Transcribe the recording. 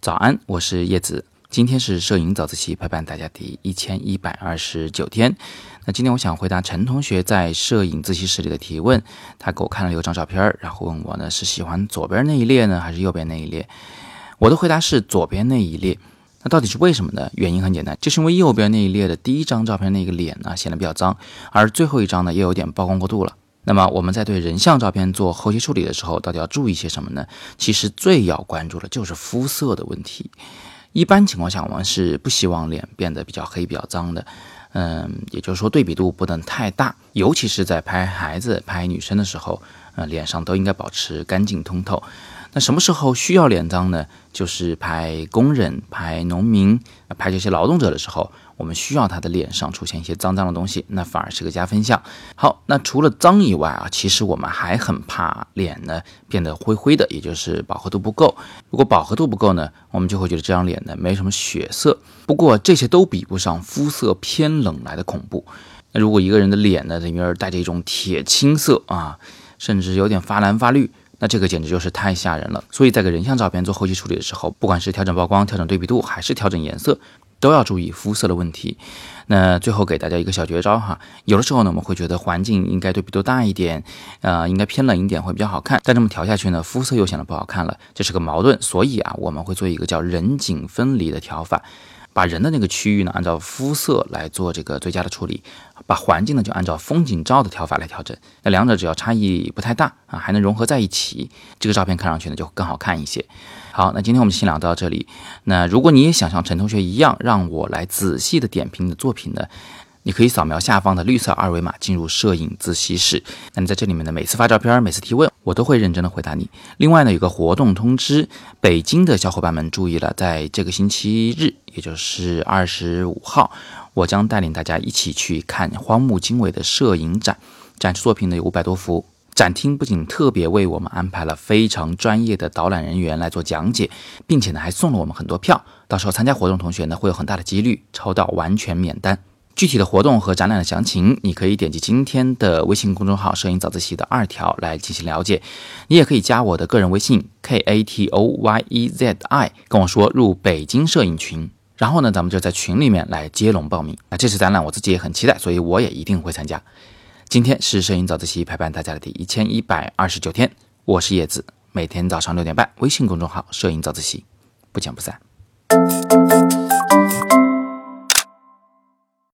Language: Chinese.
早安，我是叶子。今天是摄影早自习陪伴大家第一千一百二十九天。那今天我想回答陈同学在摄影自习室里的提问。他给我看了六张照片，然后问我呢是喜欢左边那一列呢，还是右边那一列？我的回答是左边那一列。那到底是为什么呢？原因很简单，就是因为右边那一列的第一张照片那个脸呢显得比较脏，而最后一张呢又有点曝光过度了。那么我们在对人像照片做后期处理的时候，到底要注意些什么呢？其实最要关注的就是肤色的问题。一般情况下，我们是不希望脸变得比较黑、比较脏的。嗯，也就是说对比度不能太大，尤其是在拍孩子、拍女生的时候，呃，脸上都应该保持干净通透。那什么时候需要脸脏呢？就是拍工人、拍农民、拍这些劳动者的时候。我们需要他的脸上出现一些脏脏的东西，那反而是个加分项。好，那除了脏以外啊，其实我们还很怕脸呢变得灰灰的，也就是饱和度不够。如果饱和度不够呢，我们就会觉得这张脸呢没什么血色。不过这些都比不上肤色偏冷来的恐怖。那如果一个人的脸呢里面带着一种铁青色啊，甚至有点发蓝发绿，那这个简直就是太吓人了。所以在给人像照片做后期处理的时候，不管是调整曝光、调整对比度，还是调整颜色。都要注意肤色的问题。那最后给大家一个小绝招哈，有的时候呢，我们会觉得环境应该对比度大一点，呃，应该偏冷一点会比较好看。但这么调下去呢，肤色又显得不好看了，这是个矛盾。所以啊，我们会做一个叫人景分离的调法。把人的那个区域呢，按照肤色来做这个最佳的处理；把环境呢，就按照风景照的调法来调整。那两者只要差异不太大啊，还能融合在一起，这个照片看上去呢就更好看一些。好，那今天我们先聊到这里。那如果你也想像陈同学一样，让我来仔细的点评你的作品呢？你可以扫描下方的绿色二维码进入摄影自习室。那你在这里面呢，每次发照片，每次提问，我都会认真的回答你。另外呢，有个活动通知，北京的小伙伴们注意了，在这个星期日，也就是二十五号，我将带领大家一起去看荒木经纬的摄影展，展示作品呢有五百多幅。展厅不仅特别为我们安排了非常专业的导览人员来做讲解，并且呢还送了我们很多票。到时候参加活动同学呢，会有很大的几率抽到完全免单。具体的活动和展览的详情，你可以点击今天的微信公众号“摄影早自习”的二条来进行了解。你也可以加我的个人微信 k a t o y e z i，跟我说入北京摄影群，然后呢，咱们就在群里面来接龙报名。那这次展览我自己也很期待，所以我也一定会参加。今天是摄影早自习陪伴大家的第一千一百二十九天，我是叶子，每天早上六点半，微信公众号“摄影早自习”，不见不散。